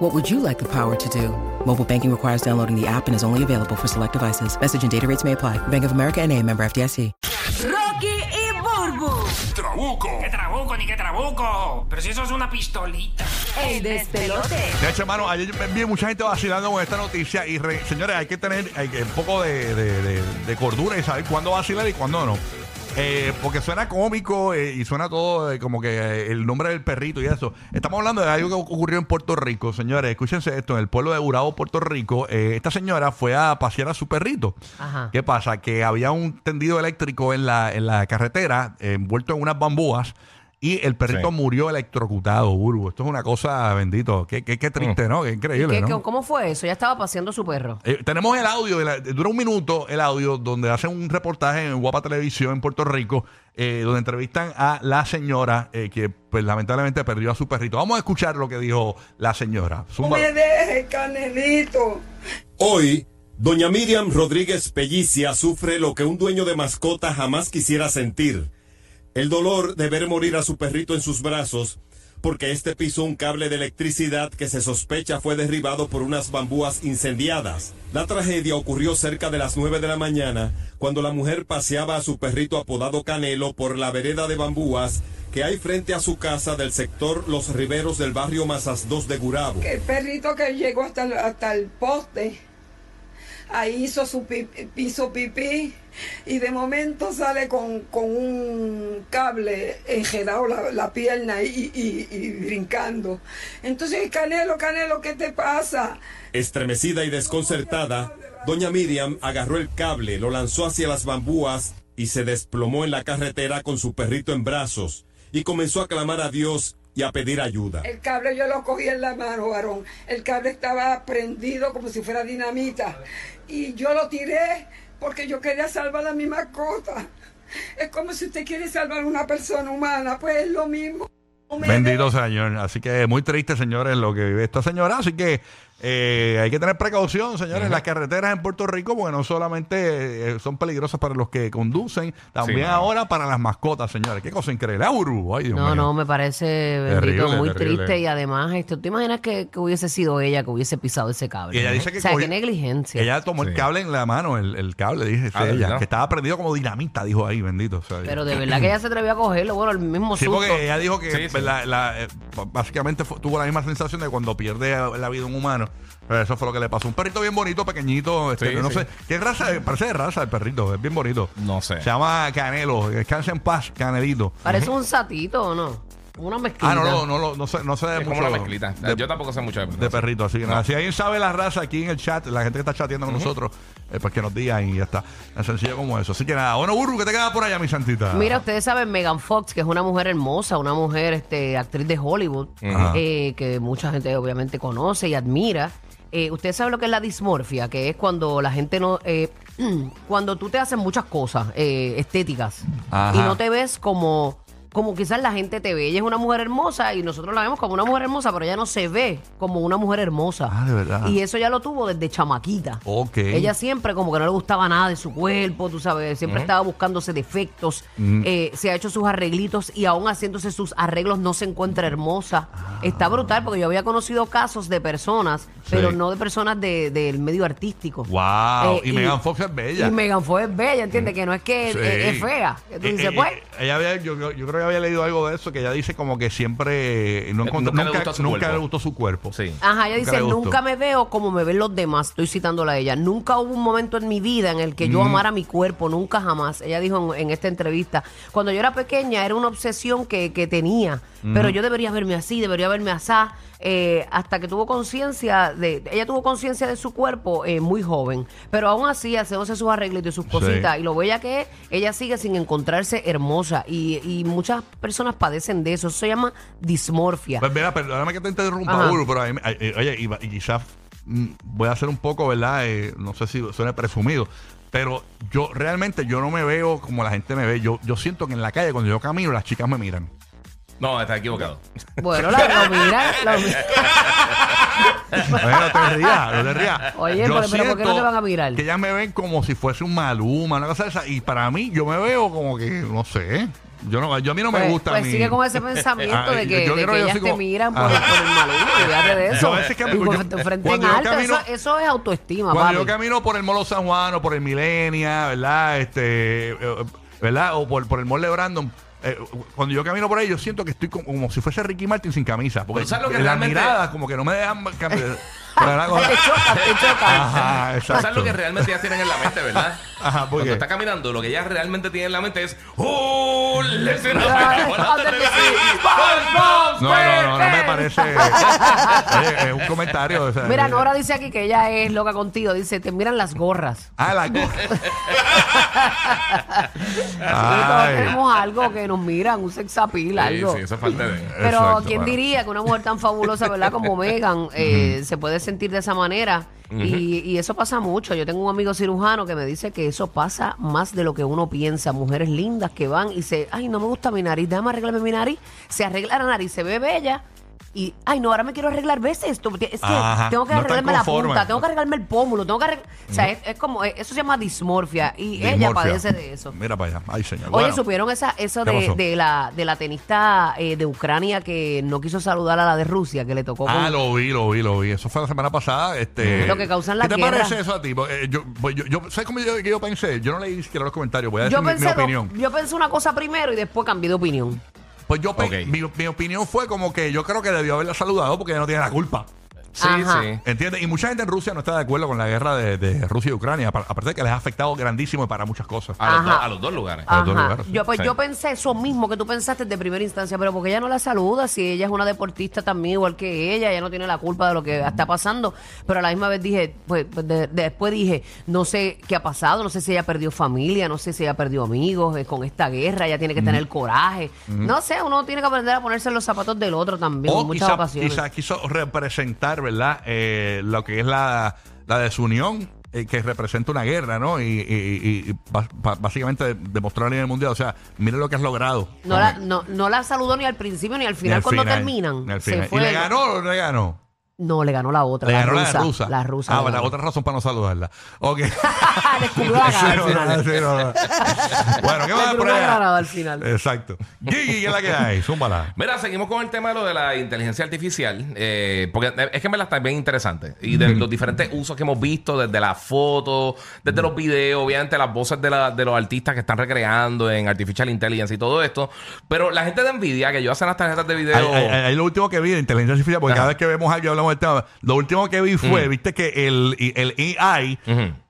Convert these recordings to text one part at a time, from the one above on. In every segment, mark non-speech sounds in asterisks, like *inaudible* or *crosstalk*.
What would you like the power to do? Mobile banking requires downloading the app and is only available for select devices. Message and data rates may apply. Bank of America and a member FDIC. Rocky y Burbu, ¡Trabuco! ¿Qué trabuco ni qué trabuco? Pero si eso es una pistolita. el despelote. De hecho, hermano, ayer vi mucha gente vacilando con esta noticia y, re- señores, hay que tener hay que- un poco de, de- de- de cordura y saber cuándo vacilar y cuándo no. Eh, porque suena cómico eh, y suena todo eh, como que eh, el nombre del perrito y eso. Estamos hablando de algo que ocurrió en Puerto Rico, señores. Escúchense esto: en el pueblo de Urabo, Puerto Rico, esta señora fue a pasear a su perrito. Ajá. ¿Qué pasa? Que había un tendido eléctrico en la, en la carretera, envuelto en unas bambúas. Y el perrito Sí. murió electrocutado, Burbu. Esto es una cosa, bendito. Qué, qué, qué triste, ¿no? Qué increíble, ¿Qué- ¿no? ¿Cómo fue eso? Ya estaba paseando su perro. Eh, tenemos el audio, de la- dura un minuto el audio, donde hacen un reportaje en Guapa Televisión en Puerto Rico, eh, donde entrevistan a la señora eh, que pues lamentablemente perdió a su perrito. Vamos a escuchar lo que dijo la señora. No me dejes, Canelito. Hoy, doña Miriam Rodríguez Pellicia sufre lo que un dueño de mascota jamás quisiera sentir. El dolor de ver morir a su perrito en sus brazos, porque este pisó un cable de electricidad que se sospecha fue derribado por unas bambúas incendiadas. La tragedia ocurrió cerca de las 9 de la mañana, cuando la mujer paseaba a su perrito apodado Canelo por la vereda de bambúas que hay frente a su casa del sector Los Riveros del barrio Mazas 2 de Gurabo. El perrito que llegó hasta hasta el poste, ahí hizo su pi- piso pipí y de momento sale con, con un cable enredado la, la pierna y brincando. Entonces, Canelo, Canelo, ¿qué te pasa? Estremecida y desconcertada, doña Miriam agarró el cable, lo lanzó hacia las bambúas y se desplomó en la carretera con su perrito en brazos y comenzó a clamar a Dios y a pedir ayuda. El cable yo lo cogí en la mano, varón. El cable estaba prendido como si fuera dinamita. Y yo lo tiré porque yo quería salvar a mi mascota. Es como si usted quiere salvar a una persona humana, pues es lo mismo. Bendito Señor. Así que muy triste, señores, lo que vive esta señora. Así que eh, hay que tener precaución, señores, las carreteras en Puerto Rico, porque no solamente eh, son peligrosas para los que conducen, también Sí, ahora para las mascotas, señores. Qué cosa increíble. Ah, Uru, ay, Dios No, mío. no, me parece bendito, muy terrible. triste y además, esto, ¿te imaginas que, que hubiese sido ella que hubiese pisado ese cable? Y ella dice que o sea, qué negligencia. Ella tomó el cable en la mano, el, el cable, dije Ah, ¿de ella, que estaba prendido como dinamita, dijo ahí, bendito. o sea, Pero de verdad que ella se atrevió a cogerlo, bueno, el mismo Sí, susto. porque ella dijo que Sí, sí. la- la- eh, básicamente fue- tuvo la misma sensación de cuando pierde la vida un humano. Eso fue lo que le pasó. Un perrito bien bonito, pequeñito. Este, Sí, no sí. sé. ¿Qué raza? Parece de raza el perrito. Es bien bonito. No sé. Se llama Canelo. Descansa en paz, Canelito. Parece un satito, ¿o no? Una mezquita. Ah, no, no, no, no, no sé, no sé de Es mucho. como una mezclita. de- Yo tampoco sé mucho de de perrito, así que nada. Si alguien sabe la raza aquí en el chat, la gente que está chateando con nosotros, eh, pues que nos digan y ya está. Tan sencillo como eso. Así que nada, bueno, Burbu, ¿qué te queda por allá, mi santita? Mira, ustedes saben Megan Fox, que es una mujer hermosa, una mujer este, actriz de Hollywood, Ajá. eh, que mucha gente obviamente conoce y admira. Eh, Ustedes saben lo que es la dismorfia, que es cuando la gente no... eh, *clears throat* cuando tú te haces muchas cosas eh, estéticas Ajá. y no te ves como... Como quizás la gente te ve. Ella es una mujer hermosa y nosotros la vemos como una mujer hermosa, pero ella no se ve como una mujer hermosa. Ah, de verdad. Y eso ya lo tuvo desde chamaquita. Ok. Ella siempre como que no le gustaba nada de su cuerpo, tú sabes, siempre estaba buscándose defectos, eh, se ha hecho sus arreglitos y aún haciéndose sus arreglos no se encuentra hermosa. Está brutal porque yo había conocido casos de personas, pero no de personas de- del medio artístico. Wow. Eh, y, Megan Fox es bella. Y Megan Fox es bella, ¿entiendes? Que no es que Sí. es, es fea. Tú Eh, dices, eh, pues... eh, ella había, yo, yo- yo creo que había leído algo de eso, que ella dice como que siempre eh, no encontró- nunca nunca, le gustó su nunca cuerpo. le gustó su cuerpo. Sí. Ajá, ella Nunca dice, le gustó. nunca me veo como me ven los demás. Estoy citándola a ella. Nunca hubo un momento en mi vida en el que yo amara mi cuerpo, nunca jamás. Ella dijo en, en esta entrevista, cuando yo era pequeña era una obsesión que, que tenía, pero yo debería verme así, debería verme así. eh, hasta que tuvo conciencia de, ella tuvo conciencia de su cuerpo eh, muy joven, pero aún así haciéndose sus arreglitos y sus cositas y lo bella que es, ella sigue sin encontrarse hermosa y, y muchas personas padecen de eso, eso se llama dismorfia. Pues mira, perdóname que te interrumpa. Uru, pero a mí me- eh, oye, y, y quizás mm, voy a hacer un poco, ¿verdad? Eh, no sé si suena presumido, Pero yo realmente yo no me veo como la gente me ve. Yo, yo siento que en la calle cuando yo camino las chicas me miran. No, está equivocado. Bueno, la, lo mira, lo mira. *laughs* Oye, no te rías, no te rías. Oye, Yo pero- pero ¿por qué no te van a mirar? Que ellas me ven como si fuese un maluma, una cosa de esa. Y para mí, yo me veo como que, no sé. Yo, no, yo a mí no me Pues, gusta pues sigue con ese pensamiento Ah, de que, yo de que ellas te como- miran por, Ajá. por el maluco, de eso. Yo a veces que- Y yo- cuando te cuando en yo alto, camino- eso, eso es autoestima, Cuando papi. yo camino por el Molo San Juan o por el Milenia, ¿verdad? Este, eh, ¿verdad? O por, por el Mall de Brandon. eh, cuando yo camino por ahí, yo siento que estoy como, como si fuese Ricky Martin sin camisa. Porque Pero ¿sabes lo que las realmente- miradas como que no me dejan cambiar. *laughs* ¿verdad? te choca, te choca. Ajá, exacto. ¿Sabes lo que realmente ellas tienen en la mente, verdad? Ajá, ¿por Cuando qué? está caminando, lo que ellas realmente tienen en la mente es ¡Oh! ¡Listen up! Ay, ¡Acuérdate de ándale, mí! sí. ¡Vamos, No, no, no, no me parece. Oye, es un comentario. o sea, Mira, eh, Nora dice aquí que ella es loca contigo. Dice, te miran las gorras. Ah, la gorra. Y todos Ay. tenemos algo que nos miran, un sex appeal, Sí, algo. sí, eso es parte de... Pero Exacto, ¿quién bueno. diría que una mujer tan fabulosa, verdad, como *laughs* Megan, eh, se puede sentir de esa manera? y, y eso pasa mucho. Yo tengo un amigo cirujano que me dice que eso pasa más de lo que uno piensa. Mujeres lindas que van y se, ay, no me gusta mi nariz, déjame arreglarme mi nariz. Se arregla la nariz, se ve bella. Y, ay, no, ahora me quiero arreglar, ¿ves esto? Es que Ajá, tengo que no arreglarme la punta, tengo que arreglarme el pómulo, tengo que arreglar... O sea, es, es como, eh, eso se llama dismorfia y ella Dismorfia. padece de eso. Mira para allá. Ay, señor. Oye, Bueno. ¿supieron esa, eso ¿Qué de, pasó? de la, de la tenista eh, de Ucrania que no quiso saludar a la de Rusia, que le tocó con- Ah, lo vi, lo vi, lo vi. Eso fue la semana pasada. Este, Lo que causan las ¿Qué te guerras. parece eso a ti? Eh, yo, pues, yo, yo- ¿Sabes cómo yo, que yo pensé? Yo no leí ni siquiera los comentarios. Voy a decir yo, mi, mi pensé, do- opinión. yo pensé una cosa primero y después cambié de opinión. Pues yo, pe- mi, mi opinión fue como que yo creo que debió haberla saludado porque ella no tiene la culpa. Sí, Ajá. sí. ¿Entiendes? Y mucha gente en Rusia no está de acuerdo con la guerra de, de Rusia y Ucrania. Apa- Aparte de que les ha afectado grandísimo y para muchas cosas. A los, Ajá. dos, a los dos lugares. A los dos Ajá. lugares, sí. Yo, pues, Sí. yo pensé eso mismo que tú pensaste de primera instancia, pero porque ella no la saluda, si ella es una deportista también igual que ella, ella no tiene la culpa de lo que está pasando, pero a la misma vez dije, pues pues, de- después dije, no sé qué ha pasado, no sé si ella perdió familia, no sé si ella perdió amigos eh, con esta guerra, ella tiene que tener coraje, no sé, uno tiene que aprender a ponerse en los zapatos del otro también, en O muchas quizá, ocasiones. quizá quiso representar, ¿verdad? Eh, lo que es la, la desunión eh, que representa una guerra, ¿no? Y, y- y- y ba- ba- básicamente demostrar a nivel mundial, o sea, mire lo que has logrado. No la, no, no la saludó ni al principio ni al Ni final al cuando final, terminan. ni al Se final. fue- ¿Y le ganó le ganó? No, le ganó la otra. Le la ganó rusa, la rusa. La rusa. Ah, ganó. otra razón para no saludarla. Ok. *laughs* Le escupió la *laughs* cara al Sí, final. no, sí, no, no. Bueno, ¿qué va a granada al final. Exacto. Gigi, ¿qué es la que hay? Zúmbala. Mira, seguimos con el tema de lo de la inteligencia artificial, eh, porque es que me la está bien interesante. Y de los diferentes usos que hemos visto, desde las fotos, desde los videos, obviamente las voces de, la- de los artistas que están recreando en Artificial Intelligence y todo esto. Pero la gente de Nvidia, que yo hacen las tarjetas de video. Ahí, lo último que vi de inteligencia artificial, porque Ajá. cada vez que vemos algo hablamos lo último que vi fue, viste que el, el AI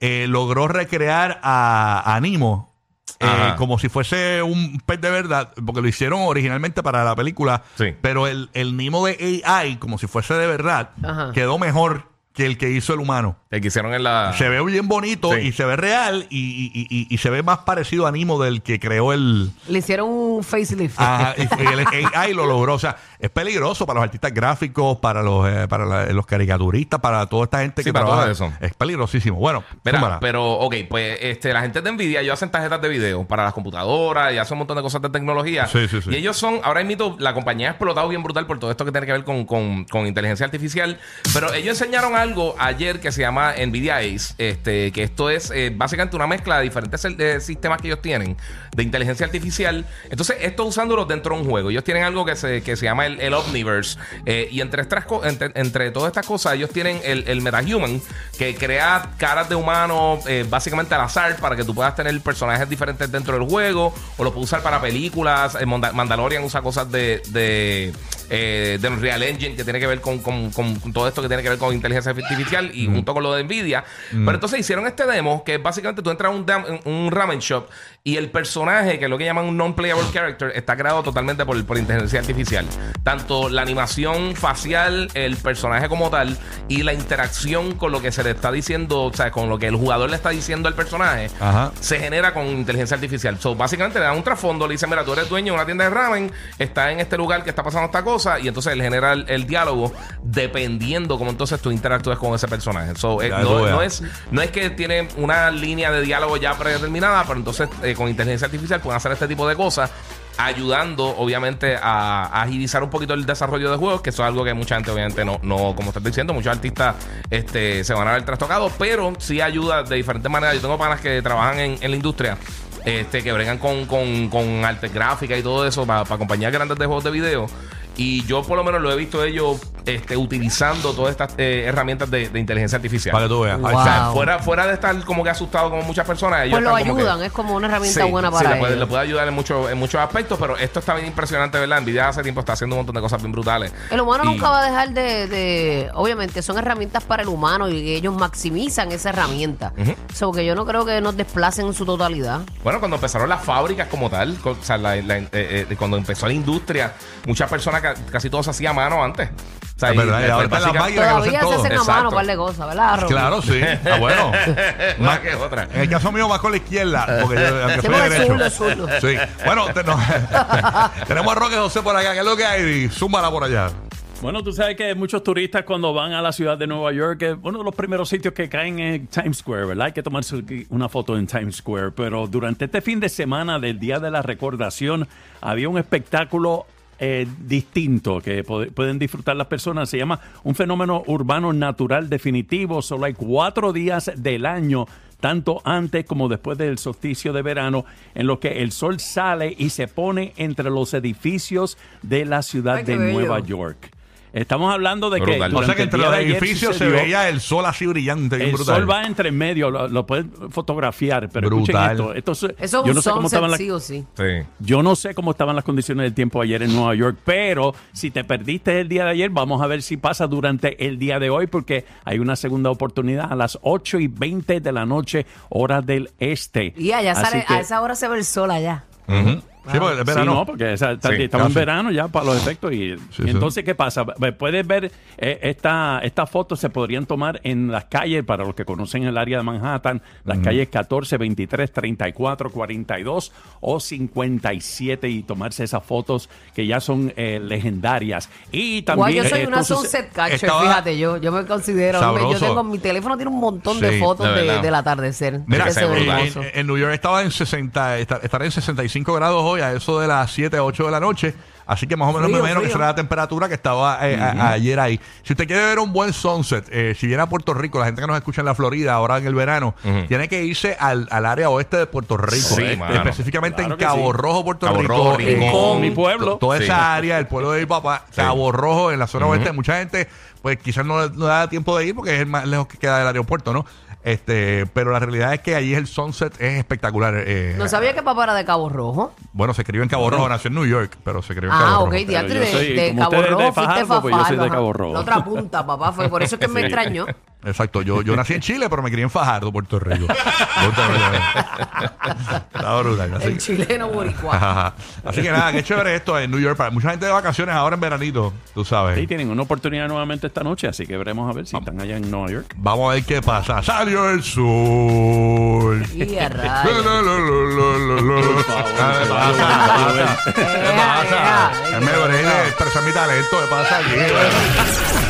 eh, logró recrear a, a Nemo. eh, como si fuese un pez de verdad, porque lo hicieron originalmente para la película, Sí. pero el, el Nemo de AI, como si fuese de verdad, Ajá. quedó mejor que el que hizo el humano. El que hicieron en la. Se ve bien bonito Sí. y se ve real y, y- y- y se ve más parecido a Nemo del que creó el, Le hicieron un facelift. Ajá, y, y el *laughs* AI lo logró. O sea, es peligroso para los artistas gráficos, para los, eh, para la- los caricaturistas, para toda esta gente Sí, que para trabaja. todo eso. Es peligrosísimo. Bueno, Mira, pero, ok, pues este, la gente de Nvidia, ellos hacen tarjetas de video para las computadoras y hacen un montón de cosas de tecnología. Sí, sí, sí. Y ellos son, ahora mismo, la compañía ha explotado bien brutal por todo esto que tiene que ver con, con- con inteligencia artificial. Pero ellos enseñaron algo ayer que se llama Nvidia Ace, este, que esto es eh, básicamente una mezcla de diferentes eh, sistemas que ellos tienen de inteligencia artificial. Entonces, esto usándolos dentro de un juego. Ellos tienen algo que se, que se llama el, el Omniverse. Eh, y entre, estas entre, entre todas estas cosas, ellos tienen el, el MetaHuman, que crea caras de humanos eh, básicamente al azar para que tú puedas tener personajes diferentes dentro del juego. O lo puedes usar para películas. Eh, Manda- Mandalorian usa cosas de, de, eh, de Unreal Engine que tiene que ver con, con- todo esto que tiene que ver con inteligencia artificial y junto con lo de Nvidia. Pero entonces hicieron este demo que básicamente tú entras a un, ramen shop y el personaje, que es lo que llaman un non-playable character está creado totalmente por, por inteligencia artificial. Tanto la animación facial, el personaje como tal, y la interacción con lo que se le está diciendo, o sea, con lo que el jugador le está diciendo al personaje, Ajá. se genera con inteligencia artificial. So, básicamente le dan un trasfondo, le dicen, mira, tú eres dueño de una tienda de ramen, está en este lugar que está pasando esta cosa, y entonces él genera el, el diálogo dependiendo cómo entonces tú interactúes con ese personaje. So, eh, no es, no es que tiene una línea de diálogo ya predeterminada, pero entonces eh, con inteligencia artificial pueden hacer este tipo de cosas. Ayudando, obviamente, a, agilizar un poquito el desarrollo de juegos, que eso es algo que mucha gente, obviamente, no, no como estás diciendo, muchos artistas este, se van a ver trastocados, pero sí ayuda de diferentes maneras. Yo tengo panas que trabajan en, en la industria este, que bregan con, con, con arte gráfica y todo eso para compañías grandes de juegos de video. Y yo por lo menos lo he visto ellos este, utilizando todas estas eh, herramientas de, de inteligencia artificial. Para que tú veas. Wow. O sea, fuera, fuera de estar como que asustado como muchas personas, ellos Pues lo están como que- ayudan, es como una herramienta Sí, buena sí, para le puede, ellos. le puede ayudar en, mucho- en muchos aspectos, pero esto está bien impresionante, ¿verdad? Nvidia hace tiempo está haciendo un montón de cosas bien brutales. El humano Y- nunca va a dejar de, de- Obviamente, son herramientas para el humano y ellos maximizan esa herramienta. Ujú. So que yo no creo que nos desplacen en su totalidad. Bueno, cuando empezaron las fábricas como tal, o sea, la- la- eh, eh, cuando empezó la industria, muchas personas, ca- casi todo se hacía a mano antes. O sea, Es verdad, y- y ahora básica- máquinas que lo hacen Todavía se hacen a mano un par de cosas, ¿verdad? Claro, sí. Está bueno. *laughs* Más que otra. En el caso mío, más con la izquierda. Porque yo, aunque soy derecho. zurdo, zurdo. Sí. Bueno, te- no. *laughs* tenemos a Roque José por acá. ¿Qué es lo que hay? Zúmbala por allá. Bueno, tú sabes que muchos turistas cuando van a la ciudad de Nueva York, eh, uno de los primeros sitios que caen es Times Square, ¿verdad? Hay que tomarse una foto en Times Square. Pero durante este fin de semana del Día de la Recordación había un espectáculo eh, distinto que pueden disfrutar las personas. Se llama un fenómeno urbano natural definitivo. Solo hay cuatro días del año tanto antes como después del solsticio de verano, en lo que el sol sale y se pone entre los edificios de la ciudad Ay, de bello. Nueva York. Estamos hablando de que. O sea que entre los edificios se veía el sol así brillante, el brutal. sol va entre medio, lo, lo puedes fotografiar, pero Brutal. escuchen esto. esto es- Eso es yo un no sé cómo estaban las sí o sí. Yo no sé cómo estaban las condiciones del tiempo ayer en Nueva York, pero si te perdiste el día de ayer, vamos a ver si pasa durante el día de hoy, porque hay una segunda oportunidad a las 8 y 20 de la noche, hora del este. Y allá Así sale, que- a esa hora se ve el sol allá. Ujú. Sí, porque es Sí, verano. no, porque esa- está- Sí, estamos en casi. verano ya para los efectos. Y, Sí, y sí. entonces, ¿qué pasa? Puedes ver eh, esta, estas fotos se podrían tomar en las calles, para los que conocen el área de Manhattan, las calles 14, 23, 34, 42 o 57 y tomarse esas fotos que ya son eh, legendarias. Y Guay, también... yo soy eh, una suce- sunset catcher, Estaba- fíjate, yo, yo me considero. Sabroso. Yo tengo mi teléfono tiene un montón Sí, de fotos de de- verdad. del atardecer. Mira, que se ve eh, hermoso. en, en New York estaba en 60, está- estará en 65 grados hoy, a eso de las 7, 8 de la noche. Así que más o menos Frío, me imagino que será la temperatura que estaba eh, a- ayer ahí. Si usted quiere ver un buen sunset, eh, si viene a Puerto Rico, la gente que nos escucha en la Florida ahora en el verano, tiene que irse al, al área oeste de Puerto Rico. Sí, eh, específicamente Claro en Cabo sí. Rojo, Puerto Cabo Rico. Rojo, eh, Rincón. Mi pueblo. to- Toda Sí. esa área, el pueblo de mi papá, Cabo Rojo, en la zona oeste, mucha gente, pues quizás no, no da tiempo de ir porque es el más lejos que queda del aeropuerto, ¿no? Este, pero la realidad es que allí el sunset es espectacular. eh, No sabía que papá era de Cabo Rojo. Bueno, se escribió en Cabo Rojo, nació en New York, pero se escribió en Cabo Ah, Rojo. ok, diantre, yo de, de Cabo Rojo, fuiste Fajardo, pues yo soy de Cabo. Rojo. La otra punta, papá, fue por eso es que me *laughs* extrañó. Exacto, yo, yo nací en Chile, pero me crié en Fajardo, Puerto Rico. *laughs* Está brutal. Así, El chileno boricua. Ajá. Así que nada, qué chévere esto en New York. Para mucha gente de vacaciones ahora en veranito, tú sabes. Sí, tienen una oportunidad nuevamente esta noche, así que veremos a ver si están allá en Nueva York. Vamos a ver qué pasa. Salió el sol. *laughs* Y a Lo, rayos. lo, lo, lo, lo, Ah, ¿Qué pasa? ¿Qué pasa? ¿Qué Ea, pasa? ea. Es me de expresar mi talento. ¿Qué pasa aquí? *laughs*